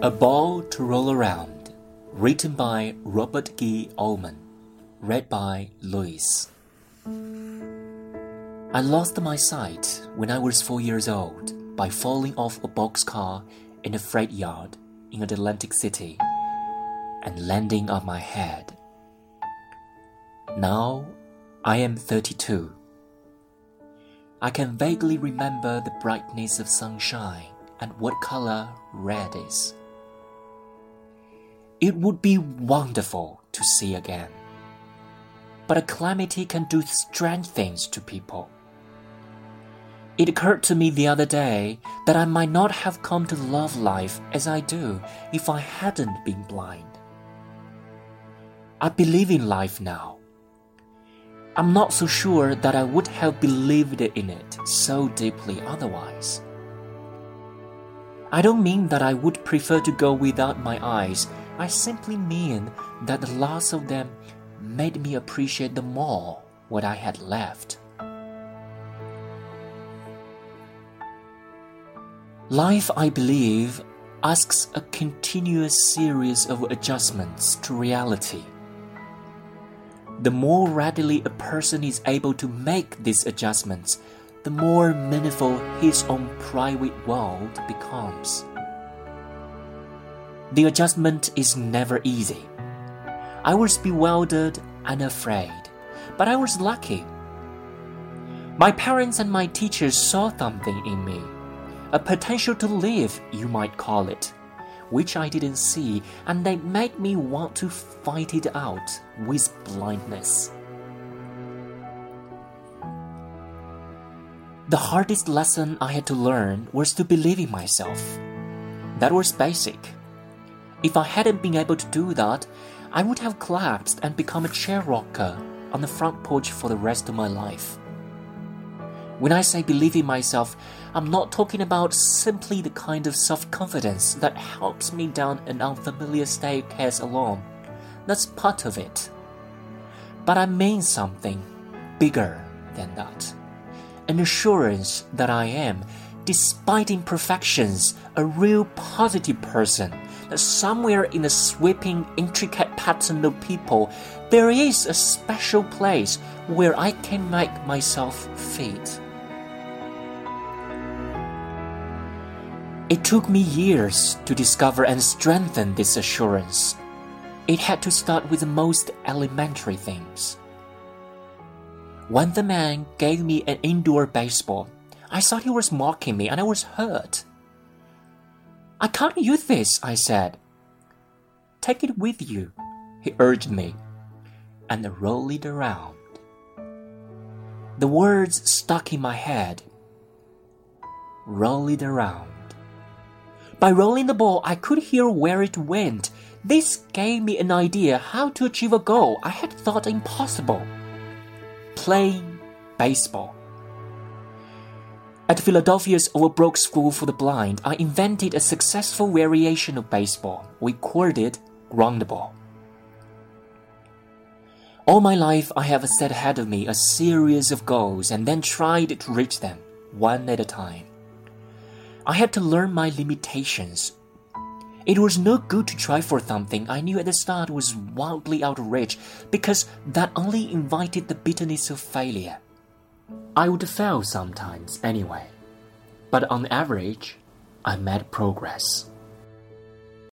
A Ball to Roll Around, written by Robert G. Allman, read by Louis. I lost my sight when I was four years old by falling off a boxcar in a freight yard in Atlantic City and landing on my head. Now I am 32. I can vaguely remember the brightness of sunshine and what color red is. It would be wonderful to see again. But a calamity can do strange things to people. It occurred to me the other day that I might not have come to love life as I do if I hadn't been blind. I believe in life now. I'm not so sure that I would have believed in it so deeply otherwise. I don't mean that I would prefer to go without my eyes I simply mean that the loss of them made me appreciate the more what I had left. Life, I believe, asks a continuous series of adjustments to reality. The more readily a person is able to make these adjustments, the more meaningful his own private world becomes. The adjustment is never easy. I was bewildered and afraid, but I was lucky. My parents and my teachers saw something in me, a potential to live, you might call it, which I didn't see, and they made me want to fight it out with blindness. The hardest lesson I had to learn was to believe in myself. That was basic. If I hadn't been able to do that, I would have collapsed and become a chair rocker on the front porch for the rest of my life. When I say believe in myself, I'm not talking about simply the kind of self confidence that helps me down an unfamiliar staircase alone. That's part of it. But I mean something bigger than that an assurance that I am, despite imperfections, a real positive person that somewhere in the sweeping, intricate pattern of people, there is a special place where I can make myself fit. It took me years to discover and strengthen this assurance. It had to start with the most elementary things. When the man gave me an indoor baseball, I thought he was mocking me and I was hurt. I can't use this, I said. Take it with you, he urged me, and rolled it around. The words stuck in my head. Roll it around. By rolling the ball, I could hear where it went. This gave me an idea how to achieve a goal I had thought impossible. Playing baseball. At Philadelphia's Overbrook School for the Blind, I invented a successful variation of baseball. We called it groundball. All my life, I have set ahead of me a series of goals and then tried to reach them, one at a time. I had to learn my limitations. It was no good to try for something I knew at the start was wildly out of reach because that only invited the bitterness of failure. I would fail sometimes anyway, but on average, I made progress.